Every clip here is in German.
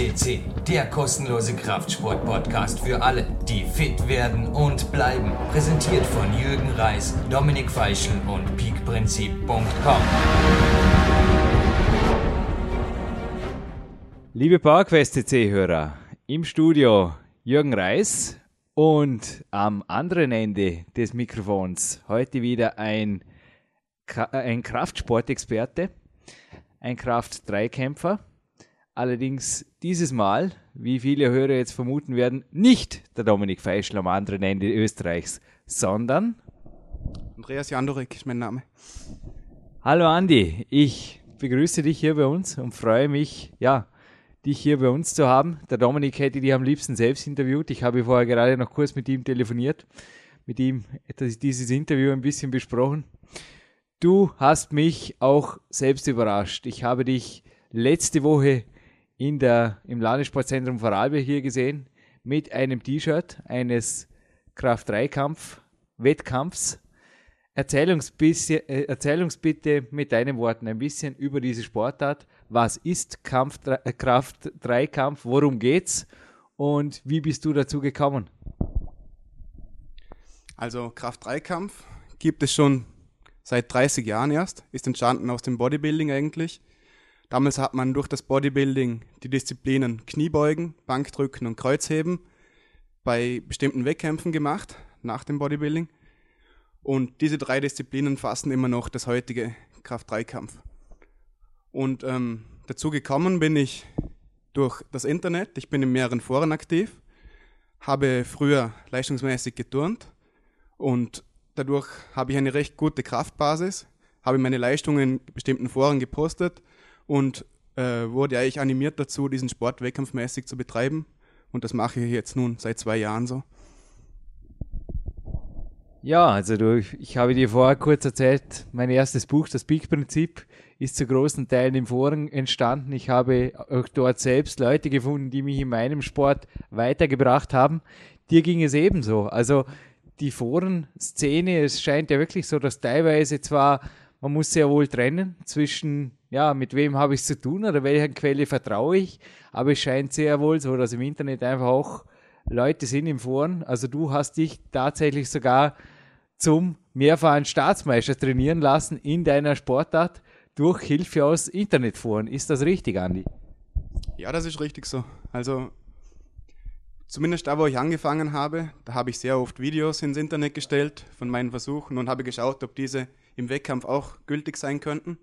QSCC, der kostenlose Kraftsport-Podcast für alle, die fit werden und bleiben. Präsentiert von Jürgen Reis, Dominik Feischl und peakprinzip.com. Liebe PowerQuest CC-Hörer, im Studio Jürgen Reis und am anderen Ende des Mikrofons heute wieder ein, ein Kraftsportexperte, ein Kraft-3-Kämpfer Allerdings dieses Mal, wie viele Hörer jetzt vermuten werden, nicht der Dominik Feischl am anderen Ende Österreichs, sondern Andreas Jandorek ist mein Name. Hallo Andi, ich begrüße dich hier bei uns und freue mich, ja, dich hier bei uns zu haben. Der Dominik hätte dich am liebsten selbst interviewt. Ich habe vorher gerade noch kurz mit ihm telefoniert, mit ihm dieses Interview ein bisschen besprochen. Du hast mich auch selbst überrascht. Ich habe dich letzte Woche in der, im Landessportzentrum Vorarlberg hier gesehen mit einem T-Shirt eines Kraft-3-Kampf-Wettkampfs. Erzähl uns, äh, bitte mit deinen Worten ein bisschen über diese Sportart. Was ist Kampf, äh, Kraft-3-Kampf? Worum geht's? Und wie bist du dazu gekommen? Also Kraft-3-Kampf gibt es schon seit 30 Jahren erst, ist entstanden aus dem Bodybuilding eigentlich. Damals hat man durch das Bodybuilding die Disziplinen Kniebeugen, Bankdrücken und Kreuzheben bei bestimmten Wettkämpfen gemacht, nach dem Bodybuilding. Und diese drei Disziplinen fassen immer noch das heutige Kraft-3-Kampf. Und ähm, dazu gekommen bin ich durch das Internet. Ich bin in mehreren Foren aktiv, habe früher leistungsmäßig geturnt und dadurch habe ich eine recht gute Kraftbasis, habe meine Leistungen in bestimmten Foren gepostet und äh, wurde eigentlich animiert dazu, diesen Sport wettkampfmäßig zu betreiben. Und das mache ich jetzt nun seit zwei Jahren so. Ja, also du, ich habe dir vorher kurz erzählt, mein erstes Buch, das Peak-Prinzip, ist zu großen Teilen im Foren entstanden. Ich habe auch dort selbst Leute gefunden, die mich in meinem Sport weitergebracht haben. Dir ging es ebenso. Also die Forenszene, es scheint ja wirklich so, dass teilweise zwar man muss sehr wohl trennen zwischen, ja, mit wem habe ich es zu tun oder welcher Quelle vertraue ich. Aber es scheint sehr wohl so, dass im Internet einfach auch Leute sind im Foren. Also du hast dich tatsächlich sogar zum mehrfachen Staatsmeister trainieren lassen in deiner Sportart durch Hilfe aus Internetforen. Ist das richtig, Andi? Ja, das ist richtig so. Also zumindest da, wo ich angefangen habe, da habe ich sehr oft Videos ins Internet gestellt von meinen Versuchen und habe geschaut, ob diese im Wettkampf auch gültig sein könnten.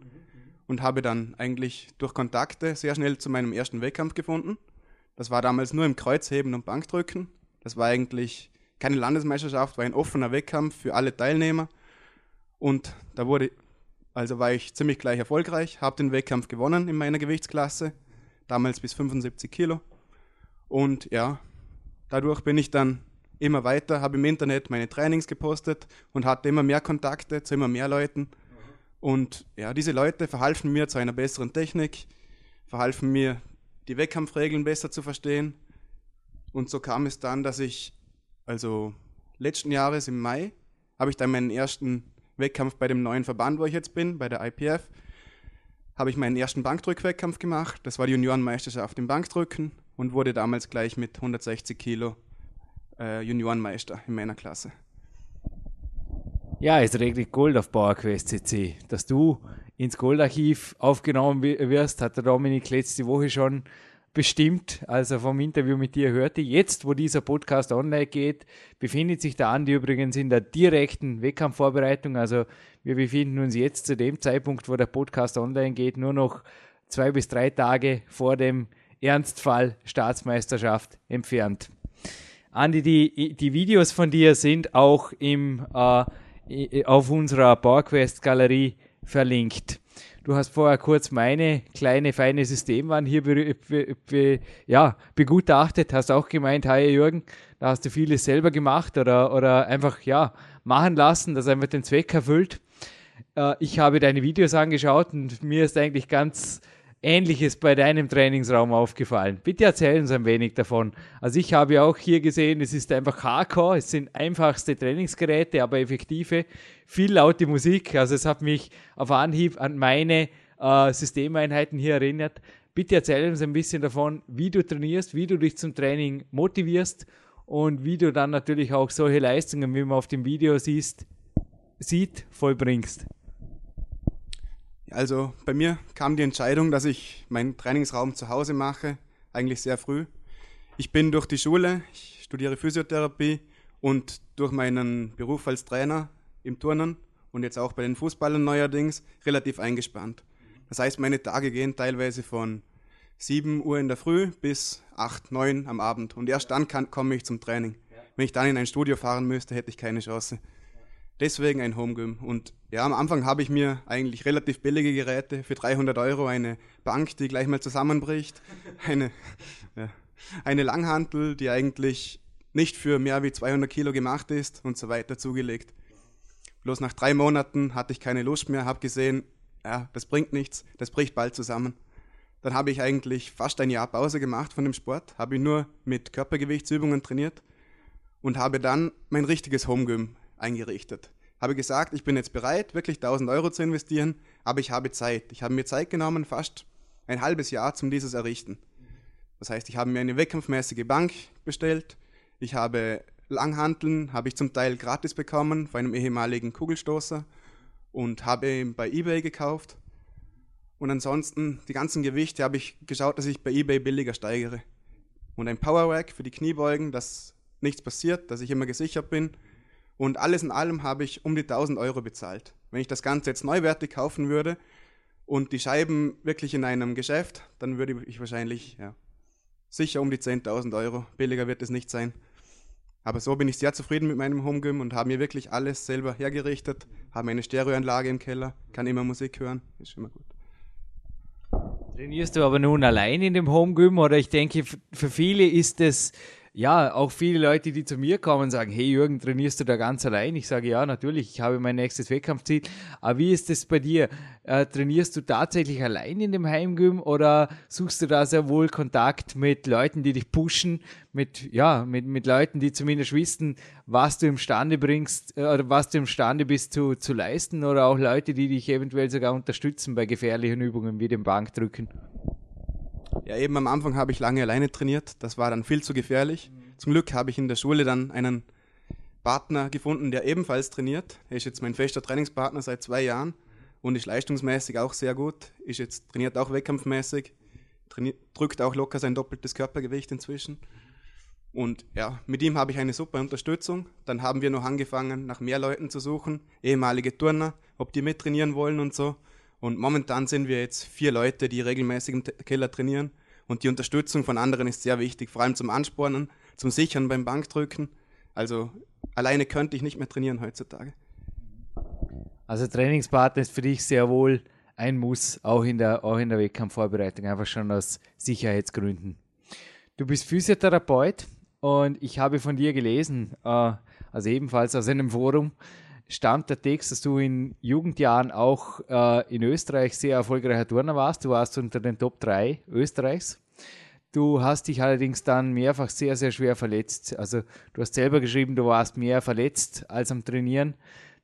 Und habe dann eigentlich durch Kontakte sehr schnell zu meinem ersten Wettkampf gefunden. Das war damals nur im Kreuzheben und Bankdrücken. Das war eigentlich keine Landesmeisterschaft, war ein offener Wettkampf für alle Teilnehmer. Und da wurde, also war ich ziemlich gleich erfolgreich, habe den Wettkampf gewonnen in meiner Gewichtsklasse, damals bis 75 Kilo. Und ja, dadurch bin ich dann immer weiter, habe im Internet meine Trainings gepostet und hatte immer mehr Kontakte zu immer mehr Leuten. Und ja, diese Leute verhalfen mir zu einer besseren Technik, verhalfen mir, die Wettkampfregeln besser zu verstehen. Und so kam es dann, dass ich, also letzten Jahres im Mai, habe ich dann meinen ersten Wettkampf bei dem neuen Verband, wo ich jetzt bin, bei der IPF, habe ich meinen ersten Bankdrückwettkampf gemacht. Das war die Juniorenmeisterschaft im Bankdrücken und wurde damals gleich mit 160 Kilo äh, Juniorenmeister in meiner Klasse. Ja, es regnet Gold auf PowerQuest CC. Dass du ins Goldarchiv aufgenommen wirst, hat der Dominik letzte Woche schon bestimmt, als er vom Interview mit dir hörte. Jetzt, wo dieser Podcast online geht, befindet sich der Andi übrigens in der direkten Wettkampfvorbereitung. Also wir befinden uns jetzt zu dem Zeitpunkt, wo der Podcast online geht, nur noch zwei bis drei Tage vor dem Ernstfall Staatsmeisterschaft entfernt. Andi, die, die Videos von dir sind auch im, äh, auf unserer PowerQuest-Galerie verlinkt. Du hast vorher kurz meine kleine feine Systemwand hier be, be, be, ja, begutachtet, hast auch gemeint, hi Jürgen, da hast du vieles selber gemacht oder, oder einfach ja, machen lassen, das einfach den Zweck erfüllt. Äh, ich habe deine Videos angeschaut und mir ist eigentlich ganz Ähnliches bei deinem Trainingsraum aufgefallen? Bitte erzähl uns ein wenig davon. Also ich habe ja auch hier gesehen, es ist einfach Hardcore, es sind einfachste Trainingsgeräte, aber effektive, viel laute Musik. Also es hat mich auf Anhieb an meine äh, Systemeinheiten hier erinnert. Bitte erzähl uns ein bisschen davon, wie du trainierst, wie du dich zum Training motivierst und wie du dann natürlich auch solche Leistungen, wie man auf dem Video siehst, sieht, vollbringst. Also bei mir kam die Entscheidung, dass ich meinen Trainingsraum zu Hause mache, eigentlich sehr früh. Ich bin durch die Schule, ich studiere Physiotherapie und durch meinen Beruf als Trainer im Turnen und jetzt auch bei den Fußballern neuerdings relativ eingespannt. Das heißt, meine Tage gehen teilweise von 7 Uhr in der Früh bis 8, 9 am Abend und erst dann kann, komme ich zum Training. Wenn ich dann in ein Studio fahren müsste, hätte ich keine Chance. Deswegen ein Homegym. Und ja, am Anfang habe ich mir eigentlich relativ billige Geräte für 300 Euro, eine Bank, die gleich mal zusammenbricht, eine, ja, eine Langhantel, die eigentlich nicht für mehr wie 200 Kilo gemacht ist und so weiter zugelegt. Bloß nach drei Monaten hatte ich keine Lust mehr, habe gesehen, ja, das bringt nichts, das bricht bald zusammen. Dann habe ich eigentlich fast ein Jahr Pause gemacht von dem Sport, habe ich nur mit Körpergewichtsübungen trainiert und habe dann mein richtiges Homegym eingerichtet. Habe gesagt, ich bin jetzt bereit, wirklich 1000 Euro zu investieren, aber ich habe Zeit. Ich habe mir Zeit genommen, fast ein halbes Jahr zum dieses errichten. Das heißt, ich habe mir eine wettkampfmäßige Bank bestellt. Ich habe Langhanteln, habe ich zum Teil gratis bekommen von einem ehemaligen Kugelstoßer und habe ihn bei eBay gekauft. Und ansonsten die ganzen Gewichte habe ich geschaut, dass ich bei eBay billiger steigere. Und ein Power Rack für die Kniebeugen, dass nichts passiert, dass ich immer gesichert bin und alles in allem habe ich um die 1000 Euro bezahlt. Wenn ich das Ganze jetzt neuwertig kaufen würde und die Scheiben wirklich in einem Geschäft, dann würde ich wahrscheinlich ja, sicher um die 10.000 Euro. Billiger wird es nicht sein. Aber so bin ich sehr zufrieden mit meinem Homegym und habe mir wirklich alles selber hergerichtet, habe eine Stereoanlage im Keller, kann immer Musik hören, ist immer gut. Trainierst du aber nun allein in dem Homegym oder ich denke, für viele ist es ja, auch viele Leute, die zu mir kommen, sagen, hey Jürgen, trainierst du da ganz allein? Ich sage, ja, natürlich, ich habe mein nächstes Wettkampfziel. Aber wie ist es bei dir? Äh, trainierst du tatsächlich allein in dem Heimgym oder suchst du da sehr wohl Kontakt mit Leuten, die dich pushen, mit, ja, mit, mit Leuten, die zumindest wissen, was du imstande bringst äh, oder was du imstande bist zu, zu leisten oder auch Leute, die dich eventuell sogar unterstützen bei gefährlichen Übungen wie dem Bankdrücken? Ja, eben am Anfang habe ich lange alleine trainiert. Das war dann viel zu gefährlich. Mhm. Zum Glück habe ich in der Schule dann einen Partner gefunden, der ebenfalls trainiert. Er ist jetzt mein fester Trainingspartner seit zwei Jahren und ist leistungsmäßig auch sehr gut. Ist jetzt trainiert auch wettkampfmäßig, drückt auch locker sein doppeltes Körpergewicht inzwischen. Und ja, mit ihm habe ich eine super Unterstützung. Dann haben wir noch angefangen, nach mehr Leuten zu suchen, ehemalige Turner, ob die mittrainieren wollen und so. Und momentan sind wir jetzt vier Leute, die regelmäßig im Keller trainieren. Und die Unterstützung von anderen ist sehr wichtig, vor allem zum Anspornen, zum Sichern beim Bankdrücken. Also alleine könnte ich nicht mehr trainieren heutzutage. Also Trainingspartner ist für dich sehr wohl ein Muss, auch in der, auch in der Wettkampfvorbereitung, einfach schon aus Sicherheitsgründen. Du bist Physiotherapeut und ich habe von dir gelesen, äh, also ebenfalls aus einem Forum, stand der Text, dass du in Jugendjahren auch äh, in Österreich sehr erfolgreicher Turner warst. Du warst unter den Top 3 Österreichs. Du hast dich allerdings dann mehrfach sehr, sehr schwer verletzt. Also du hast selber geschrieben, du warst mehr verletzt als am Trainieren.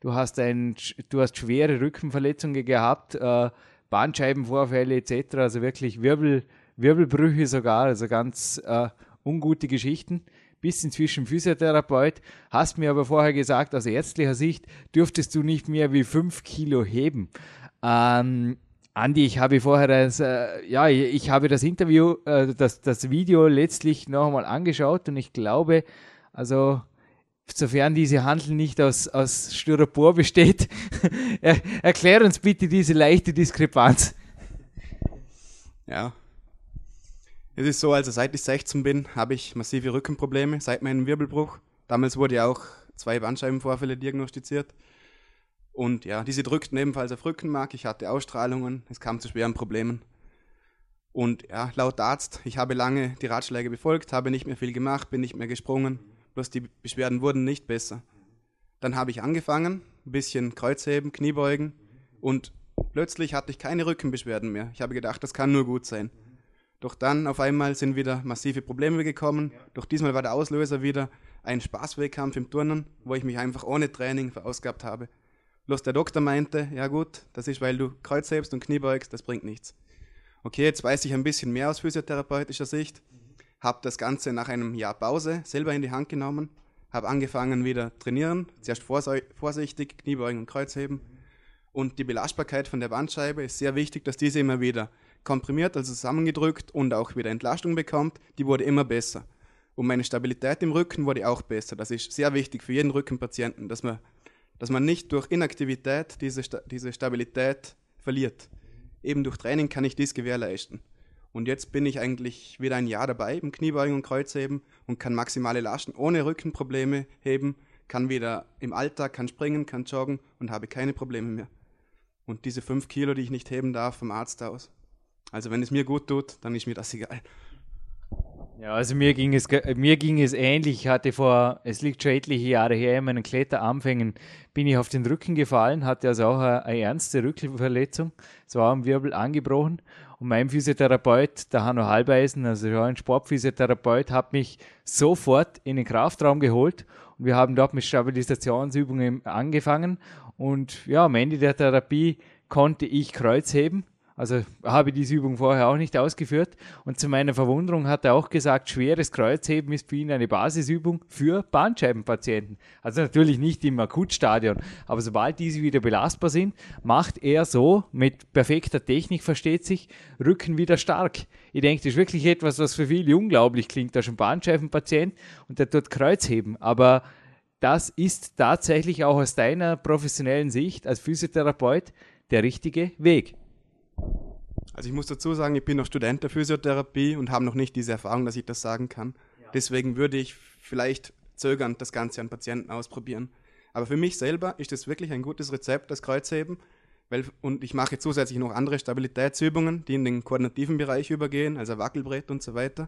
Du hast, ein, du hast schwere Rückenverletzungen gehabt, äh, Bandscheibenvorfälle etc. Also wirklich Wirbel, Wirbelbrüche sogar, also ganz äh, ungute Geschichten bist inzwischen Physiotherapeut, hast mir aber vorher gesagt, aus ärztlicher Sicht dürftest du nicht mehr wie fünf Kilo heben. Ähm, Andi, ich habe vorher das, äh, ja, ich habe das Interview, äh, das, das Video letztlich noch einmal angeschaut und ich glaube, also sofern diese Handel nicht aus, aus Styropor besteht, erklär uns bitte diese leichte Diskrepanz. Ja, es ist so, also seit ich 16 bin, habe ich massive Rückenprobleme, seit meinem Wirbelbruch. Damals wurde ja auch zwei Bandscheibenvorfälle diagnostiziert. Und ja, diese drückten ebenfalls auf Rückenmark. Ich hatte Ausstrahlungen, es kam zu schweren Problemen. Und ja, laut Arzt, ich habe lange die Ratschläge befolgt, habe nicht mehr viel gemacht, bin nicht mehr gesprungen. Bloß die Beschwerden wurden nicht besser. Dann habe ich angefangen, ein bisschen Kreuzheben, Kniebeugen und plötzlich hatte ich keine Rückenbeschwerden mehr. Ich habe gedacht, das kann nur gut sein. Doch dann auf einmal sind wieder massive Probleme gekommen. Ja. Doch diesmal war der Auslöser wieder ein Spaßwettkampf im Turnen, wo ich mich einfach ohne Training verausgabt habe. Bloß der Doktor meinte, ja gut, das ist, weil du Kreuz hebst und Knie beugst, das bringt nichts. okay, jetzt weiß ich ein bisschen mehr aus physiotherapeutischer Sicht, habe das Ganze nach einem Jahr Pause selber in die Hand genommen, habe angefangen wieder trainieren, zuerst vorsichtig, Kniebeugen und Kreuzheben. Und die Belastbarkeit von der Bandscheibe ist sehr wichtig, dass diese immer wieder komprimiert, also zusammengedrückt und auch wieder Entlastung bekommt. Die wurde immer besser. Und meine Stabilität im Rücken wurde auch besser. Das ist sehr wichtig für jeden Rückenpatienten, dass man, dass man nicht durch Inaktivität diese, diese Stabilität verliert. Eben durch Training kann ich dies gewährleisten. Und jetzt bin ich eigentlich wieder ein Jahr dabei im Kniebeugen und Kreuzheben und kann maximale Lasten ohne Rückenprobleme heben, kann wieder im Alltag, kann springen, kann joggen und habe keine Probleme mehr. Und diese fünf Kilo, die ich nicht heben darf, vom Arzt aus. Also wenn es mir gut tut, dann ist mir das egal. Ja, also mir ging es, mir ging es ähnlich. Ich hatte vor, es liegt schon etliche Jahre her, in meinen Kletteranfängen bin ich auf den Rücken gefallen, hatte also auch eine, eine ernste Rückenverletzung. Es war am Wirbel angebrochen und mein Physiotherapeut, der Hanno Halbeisen, also ein Sportphysiotherapeut, hat mich sofort in den Kraftraum geholt und wir haben dort mit Stabilisationsübungen angefangen und ja, am Ende der Therapie konnte ich Kreuz heben also habe ich diese Übung vorher auch nicht ausgeführt. Und zu meiner Verwunderung hat er auch gesagt, schweres Kreuzheben ist für ihn eine Basisübung für Bandscheibenpatienten. Also natürlich nicht im Akutstadion, aber sobald diese wieder belastbar sind, macht er so mit perfekter Technik, versteht sich, Rücken wieder stark. Ich denke, das ist wirklich etwas, was für viele unglaublich klingt. Da ist ein Bandscheibenpatient und der tut Kreuzheben. Aber das ist tatsächlich auch aus deiner professionellen Sicht als Physiotherapeut der richtige Weg. Also ich muss dazu sagen, ich bin noch Student der Physiotherapie und habe noch nicht diese Erfahrung, dass ich das sagen kann. Ja. Deswegen würde ich vielleicht zögernd das Ganze an Patienten ausprobieren. Aber für mich selber ist das wirklich ein gutes Rezept, das Kreuzheben. Weil, und ich mache zusätzlich noch andere Stabilitätsübungen, die in den koordinativen Bereich übergehen, also Wackelbrett und so weiter.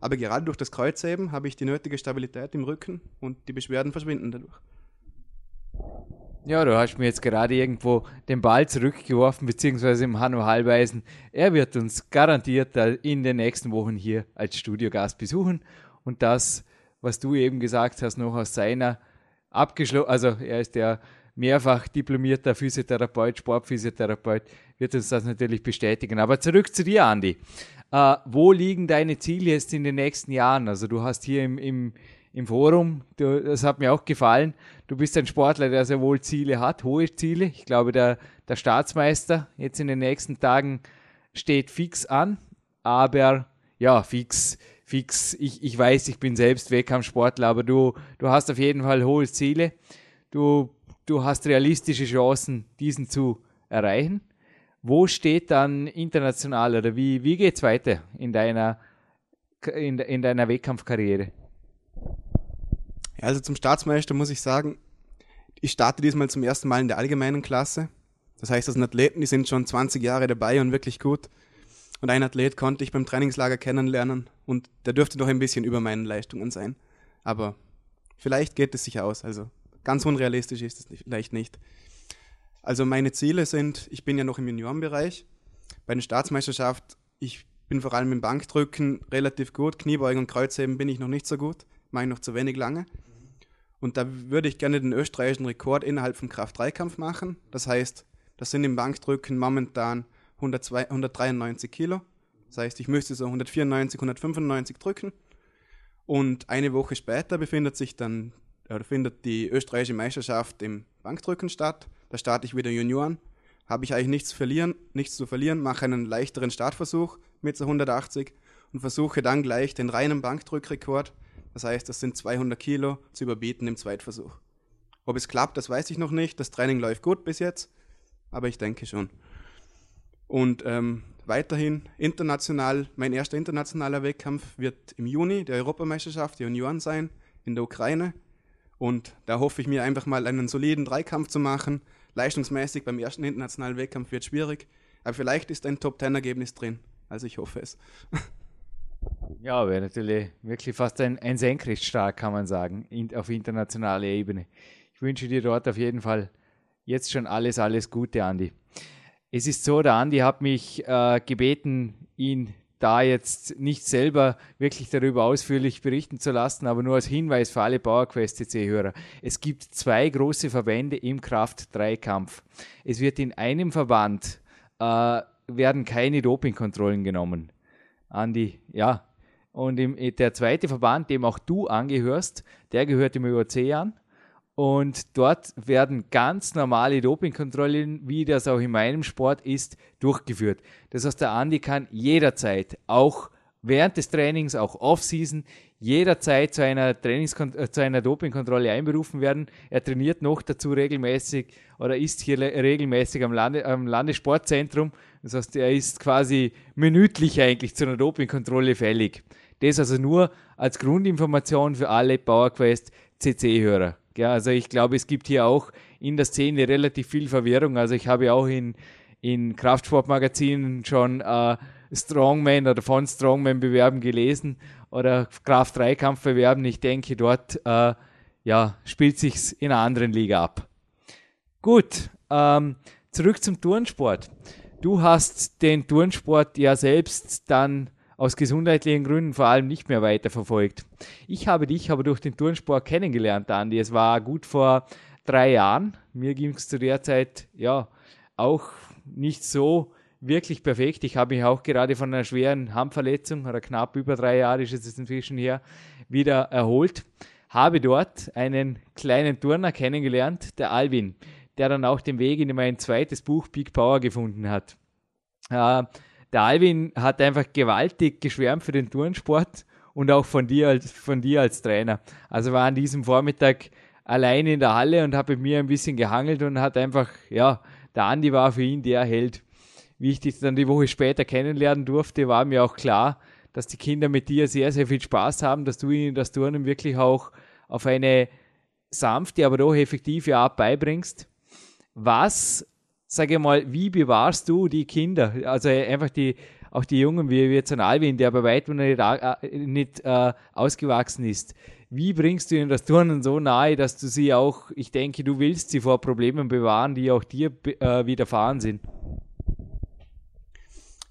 Aber gerade durch das Kreuzheben habe ich die nötige Stabilität im Rücken und die Beschwerden verschwinden dadurch. Ja, du hast mir jetzt gerade irgendwo den Ball zurückgeworfen, beziehungsweise im Hanno Hallweisen. Er wird uns garantiert in den nächsten Wochen hier als Studiogast besuchen und das, was du eben gesagt hast, noch aus seiner abgeschlossen, also er ist der mehrfach diplomierter Physiotherapeut, Sportphysiotherapeut, wird uns das natürlich bestätigen. Aber zurück zu dir, Andi. Äh, wo liegen deine Ziele jetzt in den nächsten Jahren? Also du hast hier im, im im Forum. Du, das hat mir auch gefallen. Du bist ein Sportler, der sehr wohl Ziele hat, hohe Ziele. Ich glaube, der, der Staatsmeister jetzt in den nächsten Tagen steht fix an. Aber ja, fix, fix. Ich, ich weiß, ich bin selbst Wettkampfsportler, aber du, du hast auf jeden Fall hohe Ziele. Du, du hast realistische Chancen, diesen zu erreichen. Wo steht dann international oder wie, wie geht es weiter in deiner, in, in deiner Wettkampfkarriere? Also zum Staatsmeister muss ich sagen, ich starte diesmal zum ersten Mal in der allgemeinen Klasse. Das heißt, das sind Athleten, die sind schon 20 Jahre dabei und wirklich gut. Und ein Athlet konnte ich beim Trainingslager kennenlernen und der dürfte doch ein bisschen über meinen Leistungen sein. Aber vielleicht geht es sich aus. Also ganz unrealistisch ist es vielleicht nicht. Also meine Ziele sind, ich bin ja noch im Juniorenbereich. Bei der Staatsmeisterschaft, ich bin vor allem im Bankdrücken relativ gut. Kniebeugen und Kreuzheben bin ich noch nicht so gut. Mache ich noch zu wenig lange. Und da würde ich gerne den österreichischen Rekord innerhalb vom Kraft-3-Kampf machen. Das heißt, das sind im Bankdrücken momentan 102, 193 Kilo. Das heißt, ich müsste so 194, 195 drücken. Und eine Woche später befindet sich dann, oder findet die österreichische Meisterschaft im Bankdrücken statt. Da starte ich wieder Junioren. Habe ich eigentlich nichts, verlieren, nichts zu verlieren, mache einen leichteren Startversuch mit so 180 und versuche dann gleich den reinen Bankdrückrekord das heißt, das sind 200 Kilo zu überbieten im Zweitversuch. Ob es klappt, das weiß ich noch nicht. Das Training läuft gut bis jetzt, aber ich denke schon. Und ähm, weiterhin international, mein erster internationaler Wettkampf wird im Juni der Europameisterschaft der Junioren sein in der Ukraine. Und da hoffe ich mir einfach mal einen soliden Dreikampf zu machen. Leistungsmäßig beim ersten internationalen Wettkampf wird schwierig, aber vielleicht ist ein Top-10-Ergebnis drin. Also ich hoffe es. Ja, wäre natürlich wirklich fast ein, ein Senkrechtstark, kann man sagen, in, auf internationaler Ebene. Ich wünsche dir dort auf jeden Fall jetzt schon alles, alles Gute, Andi. Es ist so, der Andi hat mich äh, gebeten, ihn da jetzt nicht selber wirklich darüber ausführlich berichten zu lassen, aber nur als Hinweis für alle PowerQuest CC-Hörer. Es gibt zwei große Verbände im Kraft-3-Kampf. Es wird in einem Verband äh, werden keine Dopingkontrollen genommen. Andi, ja. Und im, der zweite Verband, dem auch du angehörst, der gehört im ÖOC an. Und dort werden ganz normale Dopingkontrollen, wie das auch in meinem Sport ist, durchgeführt. Das heißt, der Andi kann jederzeit, auch während des Trainings, auch Off-Season, jederzeit zu einer, Trainingskon äh, zu einer Dopingkontrolle einberufen werden. Er trainiert noch dazu regelmäßig oder ist hier regelmäßig am, Lande, am Landessportzentrum. Das heißt, er ist quasi minütlich eigentlich zu einer Dopingkontrolle fällig. Das also nur als Grundinformation für alle PowerQuest CC-Hörer. Ja, also ich glaube, es gibt hier auch in der Szene relativ viel Verwirrung. Also ich habe auch in, in Kraftsportmagazinen schon äh, Strongman oder von Strongman bewerben gelesen oder Kraft-3-Kampf bewerben. Ich denke, dort äh, ja, spielt sich's in einer anderen Liga ab. Gut, ähm, zurück zum Turnsport. Du hast den Turnsport ja selbst dann aus gesundheitlichen Gründen vor allem nicht mehr weiterverfolgt. Ich habe dich aber durch den Turnsport kennengelernt, Andi. Es war gut vor drei Jahren. Mir ging es zu der Zeit ja auch nicht so wirklich perfekt. Ich habe mich auch gerade von einer schweren Handverletzung, oder knapp über drei Jahre ist es inzwischen her, wieder erholt. Habe dort einen kleinen Turner kennengelernt, der Alvin, der dann auch den Weg in mein zweites Buch Big Power gefunden hat. Äh, der Alvin hat einfach gewaltig geschwärmt für den Turnsport und auch von dir als, von dir als Trainer. Also war an diesem Vormittag alleine in der Halle und habe mit mir ein bisschen gehangelt und hat einfach, ja, der Andi war für ihn der Held. Wie ich dich dann die Woche später kennenlernen durfte, war mir auch klar, dass die Kinder mit dir sehr, sehr viel Spaß haben, dass du ihnen das Turnen wirklich auch auf eine sanfte, aber doch effektive Art beibringst. Was sage mal, wie bewahrst du die Kinder? Also einfach die, auch die Jungen, wie jetzt ein Alvin, der bei weitem nicht, äh, nicht äh, ausgewachsen ist. Wie bringst du ihnen das Turnen so nahe, dass du sie auch, ich denke, du willst sie vor Problemen bewahren, die auch dir äh, widerfahren sind?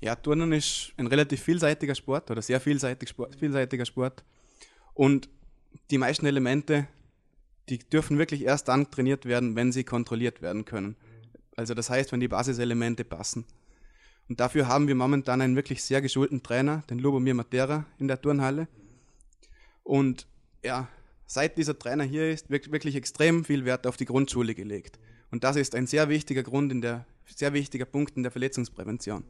Ja, Turnen ist ein relativ vielseitiger Sport oder sehr vielseitig Sport, vielseitiger Sport. Und die meisten Elemente, die dürfen wirklich erst dann trainiert werden, wenn sie kontrolliert werden können. Also das heißt, wenn die Basiselemente passen. Und dafür haben wir momentan einen wirklich sehr geschulten Trainer, den Lubomir Matera in der Turnhalle. Und ja, seit dieser Trainer hier ist, wird wirklich extrem viel Wert auf die Grundschule gelegt. Und das ist ein sehr wichtiger Grund in der, sehr wichtiger Punkt in der Verletzungsprävention.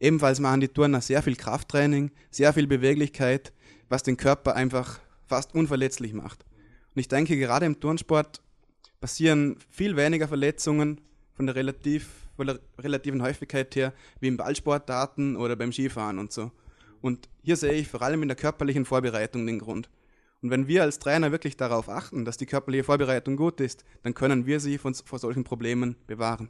Ebenfalls machen die Turner sehr viel Krafttraining, sehr viel Beweglichkeit, was den Körper einfach fast unverletzlich macht. Und ich denke, gerade im Turnsport passieren viel weniger Verletzungen, von der, relativ, von der relativen Häufigkeit her wie im Ballsportdaten oder beim Skifahren und so. Und hier sehe ich vor allem in der körperlichen Vorbereitung den Grund. Und wenn wir als Trainer wirklich darauf achten, dass die körperliche Vorbereitung gut ist, dann können wir sie von, vor solchen Problemen bewahren.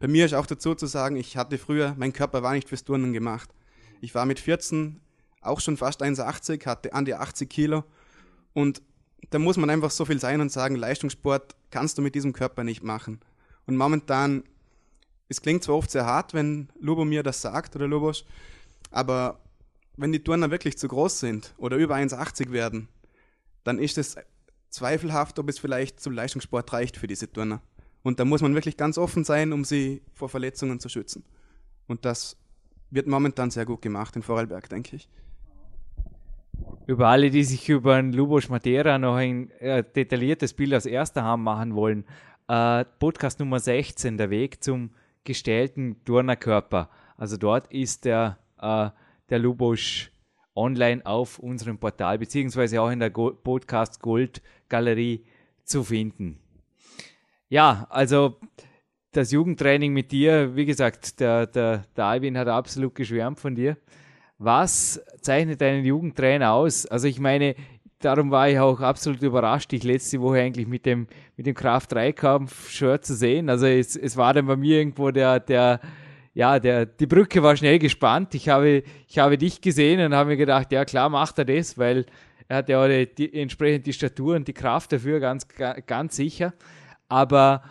Bei mir ist auch dazu zu sagen, ich hatte früher, mein Körper war nicht fürs Turnen gemacht. Ich war mit 14 auch schon fast 1,80, hatte an die 80 Kilo und da muss man einfach so viel sein und sagen, Leistungssport kannst du mit diesem Körper nicht machen. Und momentan, es klingt zwar oft sehr hart, wenn Lubo mir das sagt oder Lubos, aber wenn die Turner wirklich zu groß sind oder über 1,80 werden, dann ist es zweifelhaft, ob es vielleicht zum Leistungssport reicht für diese Turner. Und da muss man wirklich ganz offen sein, um sie vor Verletzungen zu schützen. Und das wird momentan sehr gut gemacht in Vorarlberg, denke ich. Über alle, die sich über einen Lubos Matera noch ein äh, detailliertes Bild aus erster Hand machen wollen, äh, Podcast Nummer 16, der Weg zum gestellten Turnerkörper. Also dort ist der, äh, der Lubosch online auf unserem Portal, beziehungsweise auch in der Go Podcast Gold Galerie zu finden. Ja, also das Jugendtraining mit dir, wie gesagt, der, der, der Alvin hat absolut geschwärmt von dir. Was zeichnet einen Jugendtrainer aus? Also ich meine, darum war ich auch absolut überrascht, dich letzte Woche eigentlich mit dem, mit dem Kraft-3-Kampf-Shirt zu sehen. Also es, es war dann bei mir irgendwo der, der, ja, der, die Brücke war schnell gespannt. Ich habe, ich habe dich gesehen und habe mir gedacht, ja klar macht er das, weil er hat ja auch die, die, entsprechend die Statur und die Kraft dafür, ganz, ganz sicher. Aber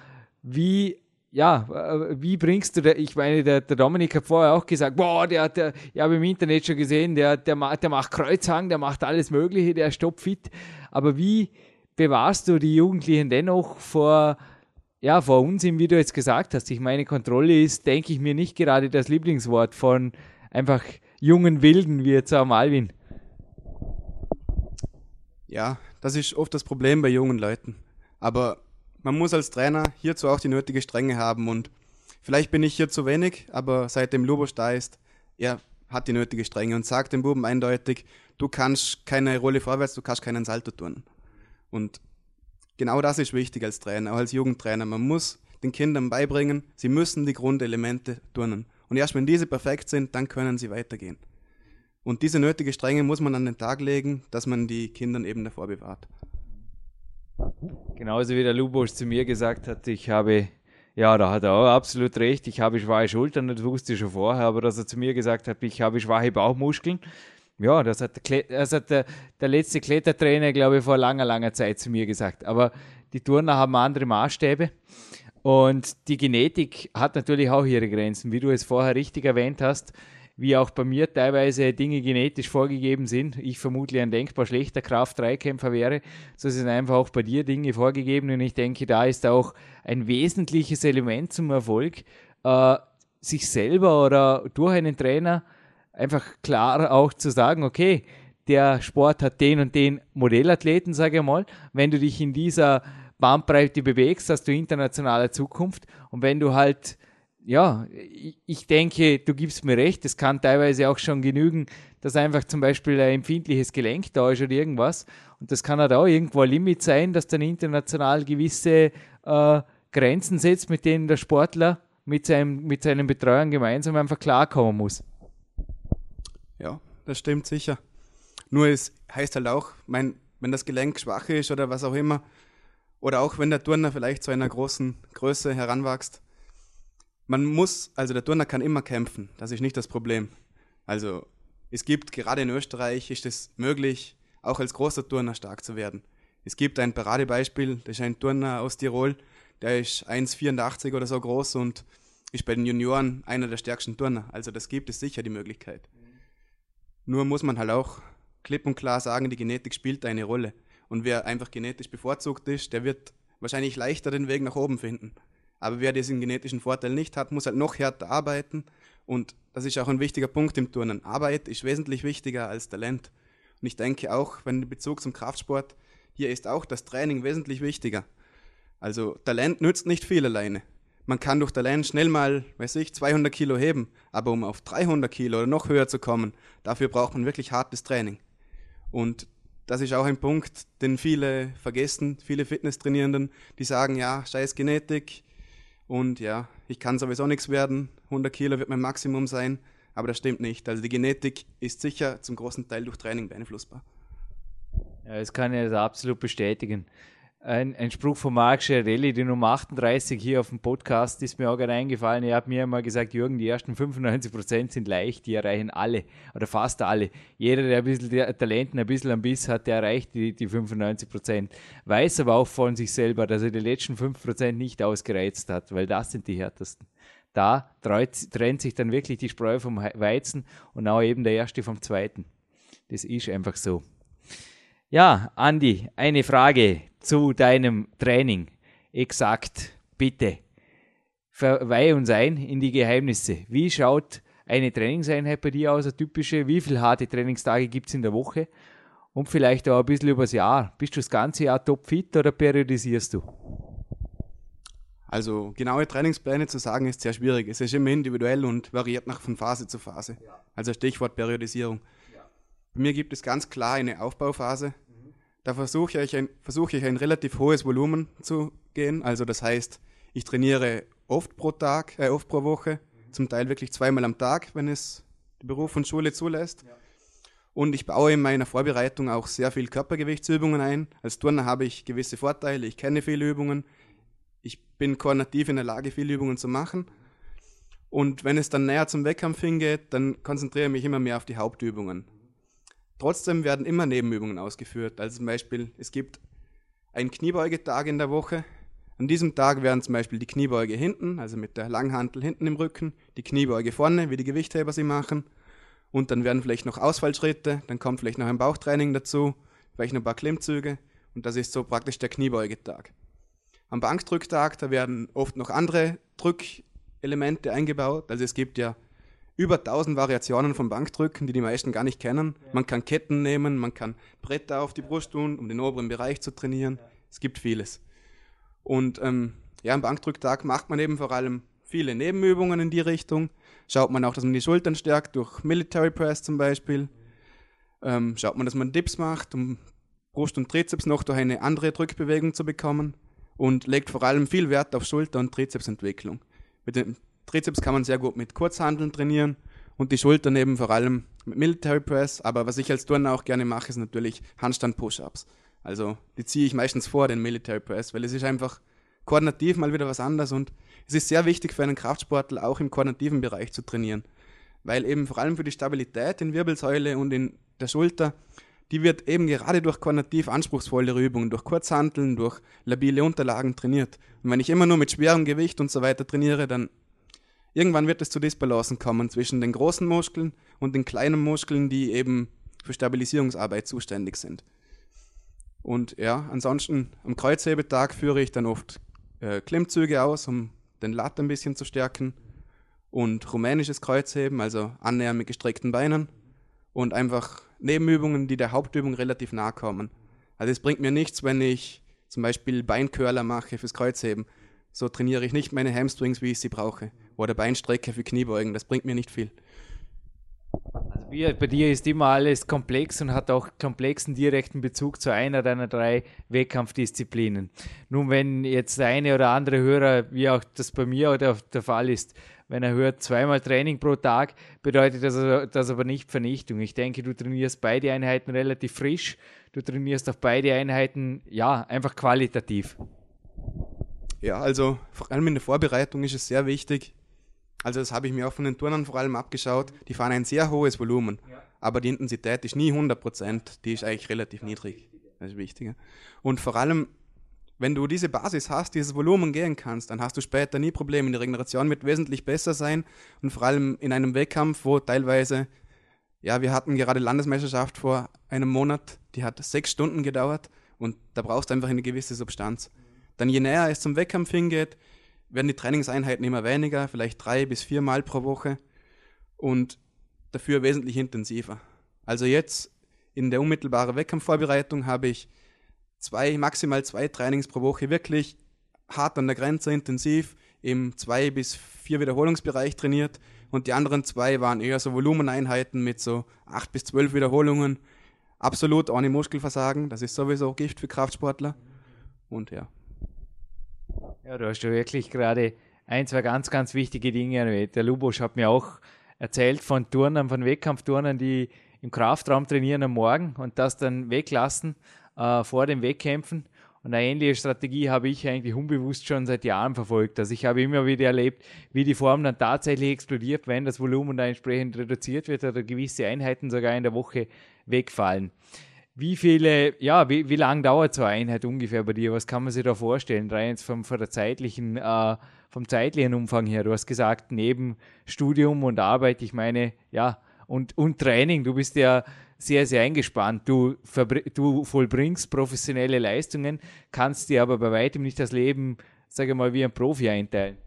wie ja, äh, wie bringst du, da, ich meine, der, der Dominik hat vorher auch gesagt, boah, der, der, ich habe im Internet schon gesehen, der, der, der macht Kreuzhang, der macht alles Mögliche, der ist topfit. Aber wie bewahrst du die Jugendlichen dennoch vor ja, vor uns, wie du jetzt gesagt hast, ich meine, Kontrolle ist, denke ich mir, nicht gerade das Lieblingswort von einfach jungen Wilden wie jetzt am Alvin. Ja, das ist oft das Problem bei jungen Leuten. Aber man muss als Trainer hierzu auch die nötige Strenge haben und vielleicht bin ich hier zu wenig, aber seitdem Lubos da ist, er hat die nötige Strenge und sagt dem Buben eindeutig, du kannst keine Rolle vorwärts, du kannst keinen Salto tun. Und genau das ist wichtig als Trainer, auch als Jugendtrainer. Man muss den Kindern beibringen, sie müssen die Grundelemente turnen. Und erst wenn diese perfekt sind, dann können sie weitergehen. Und diese nötige Strenge muss man an den Tag legen, dass man die Kindern eben davor bewahrt. Genauso wie der Lubosch zu mir gesagt hat, ich habe, ja, da hat er auch absolut recht, ich habe schwache Schultern, das wusste ich schon vorher, aber dass er zu mir gesagt hat, ich habe schwache Bauchmuskeln, ja, das hat, das hat der, der letzte Klettertrainer, glaube ich, vor langer, langer Zeit zu mir gesagt. Aber die Turner haben andere Maßstäbe. Und die Genetik hat natürlich auch ihre Grenzen, wie du es vorher richtig erwähnt hast, wie auch bei mir teilweise Dinge genetisch vorgegeben sind. Ich vermutlich ein denkbar schlechter Kraft-3-Kämpfer wäre. So sind einfach auch bei dir Dinge vorgegeben und ich denke, da ist auch ein wesentliches Element zum Erfolg, äh, sich selber oder durch einen Trainer einfach klar auch zu sagen, okay, der Sport hat den und den Modellathleten, sage ich mal. Wenn du dich in dieser Bandbreite bewegst, hast du internationale Zukunft. Und wenn du halt, ja, ich denke, du gibst mir recht, es kann teilweise auch schon genügen, dass einfach zum Beispiel ein empfindliches Gelenk da ist oder irgendwas. Und das kann halt auch irgendwo ein Limit sein, dass dann international gewisse äh, Grenzen setzt, mit denen der Sportler mit seinem, mit seinen Betreuern gemeinsam einfach klarkommen muss. Ja, das stimmt sicher. Nur es heißt halt auch, mein, wenn das Gelenk schwach ist oder was auch immer, oder auch wenn der Turner vielleicht zu einer großen Größe heranwächst, man muss, also der Turner kann immer kämpfen, das ist nicht das Problem. Also es gibt, gerade in Österreich ist es möglich, auch als großer Turner stark zu werden. Es gibt ein Paradebeispiel, das ist ein Turner aus Tirol, der ist 1,84 oder so groß und ist bei den Junioren einer der stärksten Turner. Also das gibt es sicher die Möglichkeit. Nur muss man halt auch klipp und klar sagen, die Genetik spielt eine Rolle. Und wer einfach genetisch bevorzugt ist, der wird wahrscheinlich leichter den Weg nach oben finden. Aber wer diesen genetischen Vorteil nicht hat, muss halt noch härter arbeiten. Und das ist auch ein wichtiger Punkt im Turnen. Arbeit ist wesentlich wichtiger als Talent. Und ich denke auch, wenn der Bezug zum Kraftsport, hier ist auch das Training wesentlich wichtiger. Also Talent nützt nicht viel alleine man kann durch Talent schnell mal, weiß ich, 200 Kilo heben, aber um auf 300 Kilo oder noch höher zu kommen, dafür braucht man wirklich hartes Training. Und das ist auch ein Punkt, den viele vergessen, viele Fitnesstrainierenden, die sagen, ja, scheiß Genetik und ja, ich kann sowieso nichts werden, 100 Kilo wird mein Maximum sein, aber das stimmt nicht. Also die Genetik ist sicher zum großen Teil durch Training beeinflussbar. Ja, das kann ich absolut bestätigen ein, ein Spruch von Marc Schiarelli, die Nummer 38 hier auf dem Podcast, ist mir auch gerade eingefallen. Er hat mir einmal gesagt, Jürgen, die ersten 95% sind leicht, die erreichen alle oder fast alle. Jeder, der ein bisschen der Talenten, ein bisschen am Biss hat, der erreicht die, die 95%. Weiß aber auch von sich selber, dass er die letzten 5% nicht ausgereizt hat, weil das sind die härtesten. Da trennt sich dann wirklich die Spreu vom Weizen und auch eben der erste vom zweiten. Das ist einfach so. Ja, Andi, eine Frage zu deinem Training. Exakt, bitte. Verweih uns ein in die Geheimnisse. Wie schaut eine Trainingseinheit bei dir aus, eine typische? Wie viele harte Trainingstage gibt es in der Woche? Und vielleicht auch ein bisschen übers Jahr. Bist du das ganze Jahr topfit oder periodisierst du? Also genaue Trainingspläne zu sagen ist sehr schwierig. Es ist immer individuell und variiert nach von Phase zu Phase. Also Stichwort Periodisierung. Bei mir gibt es ganz klar eine Aufbauphase. Mhm. Da versuche ich, ein, versuche ich ein relativ hohes Volumen zu gehen. Also das heißt, ich trainiere oft pro Tag, äh, oft pro Woche, mhm. zum Teil wirklich zweimal am Tag, wenn es die Beruf und Schule zulässt. Ja. Und ich baue in meiner Vorbereitung auch sehr viel Körpergewichtsübungen ein. Als Turner habe ich gewisse Vorteile. Ich kenne viele Übungen. Ich bin koordinativ in der Lage, viele Übungen zu machen. Und wenn es dann näher zum Wettkampf hingeht, dann konzentriere ich mich immer mehr auf die Hauptübungen. Trotzdem werden immer Nebenübungen ausgeführt. Also zum Beispiel, es gibt einen Kniebeugetag in der Woche. An diesem Tag werden zum Beispiel die Kniebeuge hinten, also mit der Langhantel hinten im Rücken, die Kniebeuge vorne, wie die Gewichtheber sie machen. Und dann werden vielleicht noch Ausfallschritte, dann kommt vielleicht noch ein Bauchtraining dazu, vielleicht noch ein paar Klimmzüge. Und das ist so praktisch der Kniebeugetag. Am Bankdrücktag, da werden oft noch andere Drückelemente eingebaut. Also es gibt ja über 1000 Variationen von Bankdrücken, die die meisten gar nicht kennen. Man kann Ketten nehmen, man kann Bretter auf die Brust tun, um den oberen Bereich zu trainieren. Es gibt vieles. Und ähm, ja, am Bankdrücktag macht man eben vor allem viele Nebenübungen in die Richtung. Schaut man auch, dass man die Schultern stärkt durch Military Press zum Beispiel. Ähm, schaut man, dass man Dips macht, um Brust und Trizeps noch durch eine andere Drückbewegung zu bekommen. Und legt vor allem viel Wert auf Schulter- und Trizepsentwicklung. Mit dem Trizeps kann man sehr gut mit Kurzhandeln trainieren und die Schultern eben vor allem mit Military Press. Aber was ich als Turner auch gerne mache, ist natürlich Handstand-Push-Ups. Also die ziehe ich meistens vor den Military Press, weil es ist einfach koordinativ mal wieder was anderes und es ist sehr wichtig für einen Kraftsportler auch im koordinativen Bereich zu trainieren, weil eben vor allem für die Stabilität in Wirbelsäule und in der Schulter, die wird eben gerade durch koordinativ anspruchsvollere Übungen, durch Kurzhanteln, durch labile Unterlagen trainiert. Und wenn ich immer nur mit schwerem Gewicht und so weiter trainiere, dann irgendwann wird es zu Disbalancen kommen zwischen den großen Muskeln und den kleinen Muskeln, die eben für Stabilisierungsarbeit zuständig sind. Und ja, ansonsten am Kreuzhebetag führe ich dann oft äh, Klimmzüge aus, um den Lat ein bisschen zu stärken. Und rumänisches Kreuzheben, also Annähern mit gestreckten Beinen. Und einfach Nebenübungen, die der Hauptübung relativ nahe kommen. Also es bringt mir nichts, wenn ich zum Beispiel Beincurler mache fürs Kreuzheben. So trainiere ich nicht meine Hamstrings, wie ich sie brauche. Oder Beinstrecke für Kniebeugen. Das bringt mir nicht viel. Also bei dir ist immer alles komplex und hat auch komplexen direkten Bezug zu einer deiner drei Wettkampfdisziplinen. Nun, wenn jetzt der eine oder andere Hörer, wie auch das bei mir der, der Fall ist, wenn er hört, zweimal Training pro Tag, bedeutet das, das aber nicht Vernichtung. Ich denke, du trainierst beide Einheiten relativ frisch. Du trainierst auf beide Einheiten, ja, einfach qualitativ. Ja, also vor allem in der Vorbereitung ist es sehr wichtig, also das habe ich mir auch von den Turnern vor allem abgeschaut. Die fahren ein sehr hohes Volumen, ja. aber die Intensität ist nie 100%, die ist eigentlich relativ niedrig. Das ist wichtiger. Und vor allem, wenn du diese Basis hast, dieses Volumen gehen kannst, dann hast du später nie Probleme. Die Regeneration wird wesentlich besser sein und vor allem in einem Wettkampf, wo teilweise, ja, wir hatten gerade Landesmeisterschaft vor einem Monat, die hat sechs Stunden gedauert und da brauchst du einfach eine gewisse Substanz. Dann je näher es zum Wettkampf hingeht, werden die Trainingseinheiten immer weniger, vielleicht drei bis vier Mal pro Woche und dafür wesentlich intensiver. Also jetzt in der unmittelbaren Wettkampfvorbereitung habe ich zwei, maximal zwei Trainings pro Woche wirklich hart an der Grenze intensiv im zwei bis vier Wiederholungsbereich trainiert und die anderen zwei waren eher so Volumeneinheiten mit so acht bis zwölf Wiederholungen. Absolut ohne Muskelversagen, das ist sowieso Gift für Kraftsportler. Und ja. Ja, du hast ja wirklich gerade ein, zwei ganz, ganz wichtige Dinge erwähnt. Der Lubosch hat mir auch erzählt von Turnern, von Wettkampfturnern, die im Kraftraum trainieren am Morgen und das dann weglassen äh, vor dem Wettkämpfen. Und eine ähnliche Strategie habe ich eigentlich unbewusst schon seit Jahren verfolgt. Also ich habe immer wieder erlebt, wie die Form dann tatsächlich explodiert, wenn das Volumen da entsprechend reduziert wird oder gewisse Einheiten sogar in der Woche wegfallen. Wie viele, ja, wie, wie lange dauert so eine Einheit ungefähr bei dir? Was kann man sich da vorstellen? Rein jetzt vom, von der zeitlichen, äh, vom zeitlichen Umfang her. Du hast gesagt, neben Studium und Arbeit, ich meine, ja, und, und Training, du bist ja sehr, sehr eingespannt. Du, du vollbringst professionelle Leistungen, kannst dir aber bei weitem nicht das Leben, sage ich mal, wie ein Profi einteilen.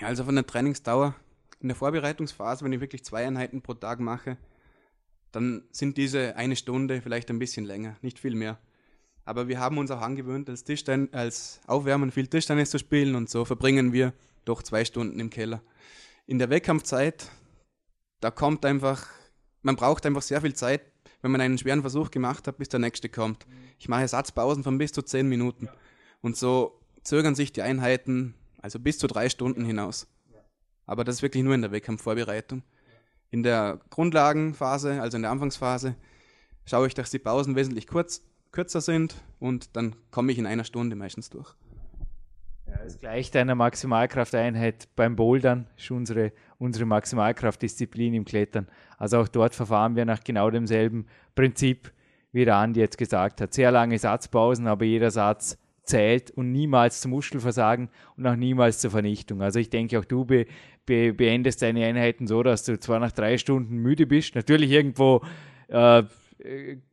Also von der Trainingsdauer in der Vorbereitungsphase, wenn ich wirklich zwei Einheiten pro Tag mache, dann sind diese eine Stunde vielleicht ein bisschen länger, nicht viel mehr. Aber wir haben uns auch angewöhnt, als, Tischtein, als Aufwärmen viel Tischtennis zu spielen und so verbringen wir doch zwei Stunden im Keller. In der Wettkampfzeit, da kommt einfach, man braucht einfach sehr viel Zeit, wenn man einen schweren Versuch gemacht hat, bis der nächste kommt. Ich mache Satzpausen von bis zu zehn Minuten. Und so zögern sich die Einheiten also bis zu drei Stunden hinaus. Aber das ist wirklich nur in der Wettkampfvorbereitung. In der Grundlagenphase, also in der Anfangsphase, schaue ich, dass die Pausen wesentlich kurz, kürzer sind und dann komme ich in einer Stunde meistens durch. Ja, das gleicht einer Maximalkrafteinheit beim Bouldern, ist unsere, unsere Maximalkraftdisziplin im Klettern. Also auch dort verfahren wir nach genau demselben Prinzip, wie der Andi jetzt gesagt hat. Sehr lange Satzpausen, aber jeder Satz zählt und niemals zum Muskelversagen und auch niemals zur Vernichtung. Also ich denke, auch du be, be, beendest deine Einheiten so, dass du zwar nach drei Stunden müde bist, natürlich irgendwo äh,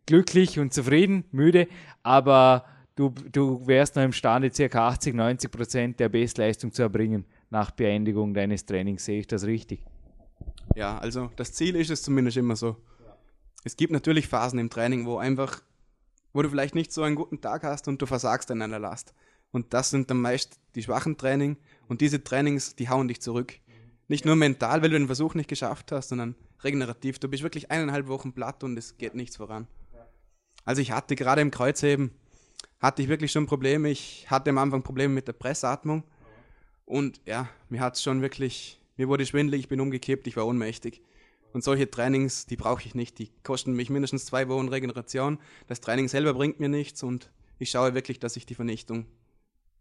glücklich und zufrieden, müde, aber du, du wärst noch imstande, ca. 80, 90 Prozent der Bestleistung zu erbringen nach Beendigung deines Trainings. Sehe ich das richtig? Ja, also das Ziel ist es zumindest immer so. Es gibt natürlich Phasen im Training, wo einfach, wo du vielleicht nicht so einen guten Tag hast und du versagst an einer Last. Und das sind dann meist die schwachen Training und diese Trainings, die hauen dich zurück. Nicht nur mental, weil du den Versuch nicht geschafft hast, sondern regenerativ. Du bist wirklich eineinhalb Wochen platt und es geht nichts voran. Also ich hatte gerade im Kreuzheben, hatte ich wirklich schon Probleme. Ich hatte am Anfang Probleme mit der Pressatmung. Und ja, mir hat es schon wirklich, mir wurde schwindelig, ich bin umgekippt, ich war ohnmächtig. Und solche Trainings, die brauche ich nicht. Die kosten mich mindestens zwei Wochen Regeneration. Das Training selber bringt mir nichts und ich schaue wirklich, dass ich die Vernichtung,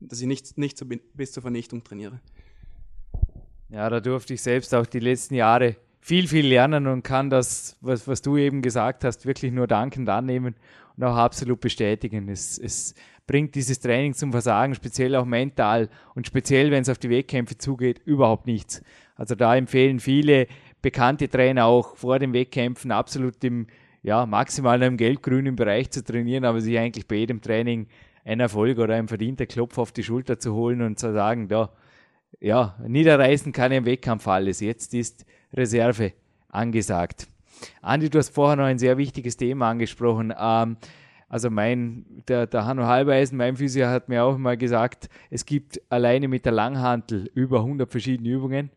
dass ich nicht, nicht so bis zur Vernichtung trainiere. Ja, da durfte ich selbst auch die letzten Jahre viel, viel lernen und kann das, was, was du eben gesagt hast, wirklich nur dankend annehmen und auch absolut bestätigen. Es, es bringt dieses Training zum Versagen, speziell auch mental und speziell, wenn es auf die Wettkämpfe zugeht, überhaupt nichts. Also da empfehlen viele bekannte Trainer auch vor den Wettkämpfen absolut im ja, maximal im gelb-grünen Bereich zu trainieren, aber sich eigentlich bei jedem Training einen Erfolg oder einen verdienten Klopf auf die Schulter zu holen und zu sagen, da, ja, niederreißen kann im Wettkampf alles. Jetzt ist Reserve angesagt. Andi, du hast vorher noch ein sehr wichtiges Thema angesprochen. Ähm, also mein, der, der Hanno Halbeisen, mein Physio, hat mir auch mal gesagt, es gibt alleine mit der Langhantel über 100 verschiedene Übungen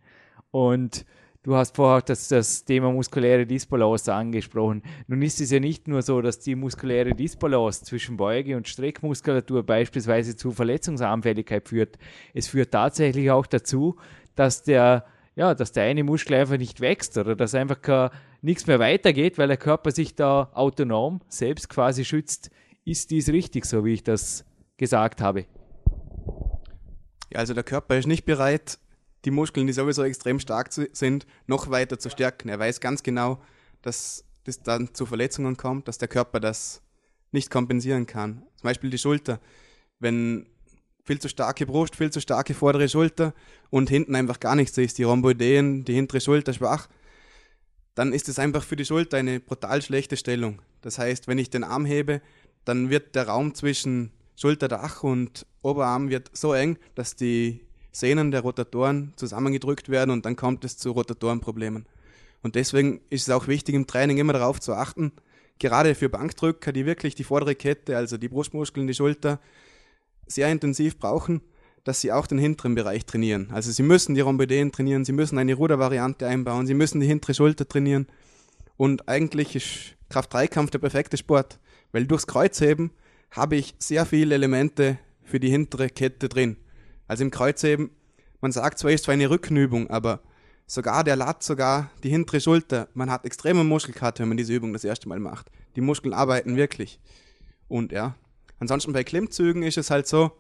und Du hast vorher das, das Thema muskuläre Disbalance angesprochen. Nun ist es ja nicht nur so, dass die muskuläre Disbalance zwischen Beuge- und Streckmuskulatur beispielsweise zu Verletzungsanfälligkeit führt. Es führt tatsächlich auch dazu, dass der, ja, dass der eine Muskel einfach nicht wächst oder dass einfach nichts mehr weitergeht, weil der Körper sich da autonom selbst quasi schützt. Ist dies richtig, so wie ich das gesagt habe? Ja, also der Körper ist nicht bereit, die Muskeln, die sowieso extrem stark sind, noch weiter zu stärken. Er weiß ganz genau, dass das dann zu Verletzungen kommt, dass der Körper das nicht kompensieren kann. Zum Beispiel die Schulter. Wenn viel zu starke Brust, viel zu starke vordere Schulter und hinten einfach gar nichts ist, die Rhomboideen, die hintere Schulter schwach, dann ist es einfach für die Schulter eine brutal schlechte Stellung. Das heißt, wenn ich den Arm hebe, dann wird der Raum zwischen Schulterdach und Oberarm wird so eng, dass die Sehnen der Rotatoren zusammengedrückt werden und dann kommt es zu Rotatorenproblemen. Und deswegen ist es auch wichtig im Training immer darauf zu achten, gerade für Bankdrücker, die wirklich die vordere Kette, also die Brustmuskeln, die Schulter, sehr intensiv brauchen, dass sie auch den hinteren Bereich trainieren. Also sie müssen die Rhomboideen trainieren, sie müssen eine Rudervariante einbauen, sie müssen die hintere Schulter trainieren. Und eigentlich ist Kraft-3-Kampf der perfekte Sport, weil durchs Kreuzheben habe ich sehr viele Elemente für die hintere Kette drin. Also im Kreuzheben, man sagt zwar, ist zwar eine Rückenübung, aber sogar der Lat, sogar die hintere Schulter, man hat extreme Muskelkater, wenn man diese Übung das erste Mal macht. Die Muskeln arbeiten wirklich. Und ja, ansonsten bei Klimmzügen ist es halt so,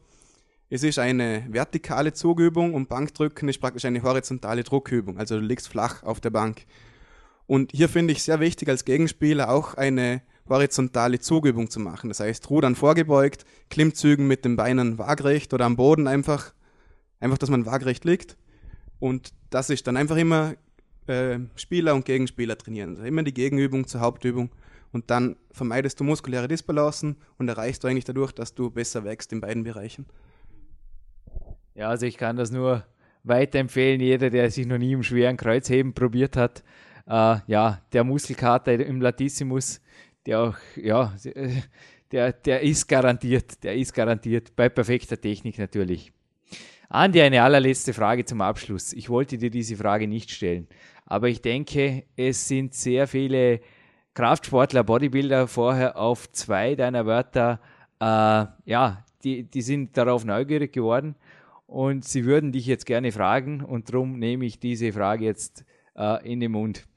es ist eine vertikale Zugübung und Bankdrücken ist praktisch eine horizontale Druckübung. Also du liegst flach auf der Bank. Und hier finde ich sehr wichtig als Gegenspieler auch eine horizontale Zugübung zu machen. Das heißt, Rudern vorgebeugt, Klimmzügen mit den Beinen waagrecht oder am Boden einfach Einfach, dass man waagrecht liegt. Und das ist dann einfach immer äh, Spieler und Gegenspieler trainieren. Also immer die Gegenübung zur Hauptübung. Und dann vermeidest du muskuläre Disbalancen und erreichst du eigentlich dadurch, dass du besser wächst in beiden Bereichen. Ja, also ich kann das nur weiterempfehlen. Jeder, der sich noch nie im schweren Kreuzheben probiert hat, äh, ja, der Muskelkater im Latissimus, der auch, ja, der, der ist garantiert, der ist garantiert bei perfekter Technik natürlich. Andi, eine allerletzte Frage zum Abschluss. Ich wollte dir diese Frage nicht stellen, aber ich denke, es sind sehr viele Kraftsportler, Bodybuilder vorher auf zwei deiner Wörter, äh, ja, die, die sind darauf neugierig geworden und sie würden dich jetzt gerne fragen und darum nehme ich diese Frage jetzt äh, in den Mund.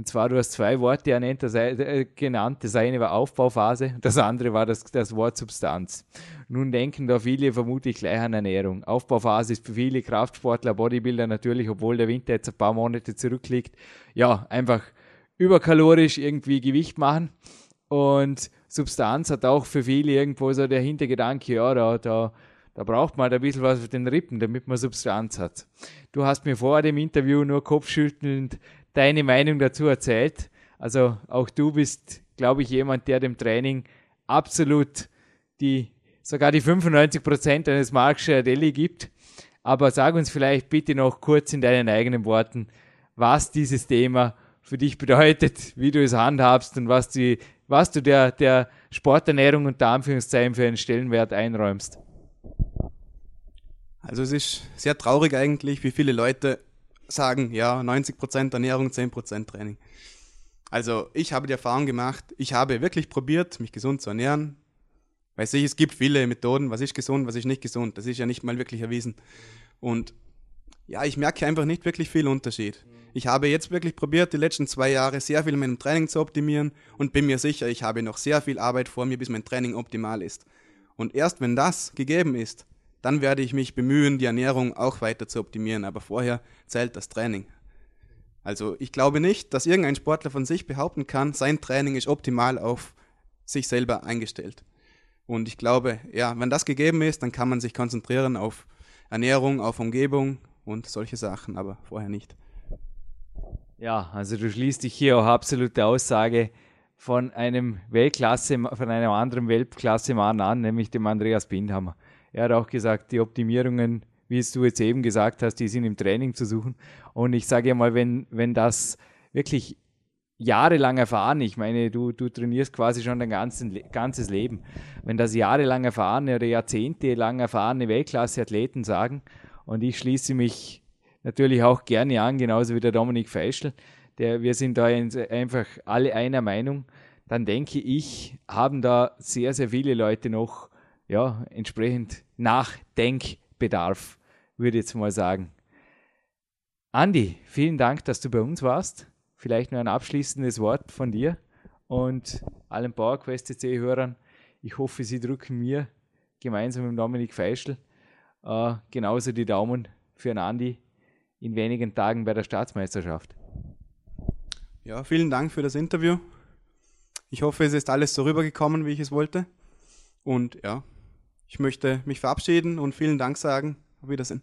Und zwar, du hast zwei Worte ernannt, das, äh, genannt. Das eine war Aufbauphase, das andere war das, das Wort Substanz. Nun denken da viele vermutlich gleich an Ernährung. Aufbauphase ist für viele Kraftsportler, Bodybuilder natürlich, obwohl der Winter jetzt ein paar Monate zurückliegt, ja, einfach überkalorisch irgendwie Gewicht machen. Und Substanz hat auch für viele irgendwo so der Hintergedanke, ja, da, da, da braucht man halt ein bisschen was für den Rippen, damit man Substanz hat. Du hast mir vor dem Interview nur kopfschüttelnd deine Meinung dazu erzählt. Also auch du bist, glaube ich, jemand, der dem Training absolut die sogar die 95% eines Mark Schiardelli gibt. Aber sag uns vielleicht bitte noch kurz in deinen eigenen Worten, was dieses Thema für dich bedeutet, wie du es handhabst und was, die, was du der, der Sporternährung unter Anführungszeichen für einen Stellenwert einräumst. Also es ist sehr traurig eigentlich, wie viele Leute sagen, ja, 90% Ernährung, 10% Training. Also ich habe die Erfahrung gemacht, ich habe wirklich probiert, mich gesund zu ernähren. Weiß ich, es gibt viele Methoden, was ist gesund, was ist nicht gesund. Das ist ja nicht mal wirklich erwiesen. Und ja, ich merke einfach nicht wirklich viel Unterschied. Ich habe jetzt wirklich probiert, die letzten zwei Jahre sehr viel in meinem Training zu optimieren und bin mir sicher, ich habe noch sehr viel Arbeit vor mir, bis mein Training optimal ist. Und erst wenn das gegeben ist, dann werde ich mich bemühen, die Ernährung auch weiter zu optimieren. Aber vorher zählt das Training. Also ich glaube nicht, dass irgendein Sportler von sich behaupten kann, sein Training ist optimal auf sich selber eingestellt. Und ich glaube, ja, wenn das gegeben ist, dann kann man sich konzentrieren auf Ernährung, auf Umgebung und solche Sachen, aber vorher nicht. Ja, also du schließt dich hier auch absolute Aussage von einem Weltklasse, von einem anderen Weltklasse-Mann an, nämlich dem Andreas Bindhammer. Er hat auch gesagt, die Optimierungen, wie es du jetzt eben gesagt hast, die sind im Training zu suchen. Und ich sage ja mal, wenn, wenn das wirklich jahrelang erfahren, ich meine, du, du trainierst quasi schon dein ganzen, ganzes Leben, wenn das jahrelang erfahrene oder jahrzehntelang erfahrene Weltklasse-Athleten sagen, und ich schließe mich natürlich auch gerne an, genauso wie der Dominik Feischl, der, wir sind da einfach alle einer Meinung, dann denke ich, haben da sehr, sehr viele Leute noch ja, entsprechend Nachdenkbedarf, würde ich jetzt mal sagen. Andi, vielen Dank, dass du bei uns warst. Vielleicht nur ein abschließendes Wort von dir und allen PowerQuest CC-Hörern. Ich hoffe, sie drücken mir gemeinsam mit Dominik Feischl äh, genauso die Daumen für einen Andi in wenigen Tagen bei der Staatsmeisterschaft. Ja, vielen Dank für das Interview. Ich hoffe, es ist alles so rübergekommen, wie ich es wollte. Und ja, ich möchte mich verabschieden und vielen Dank sagen. Auf Wiedersehen.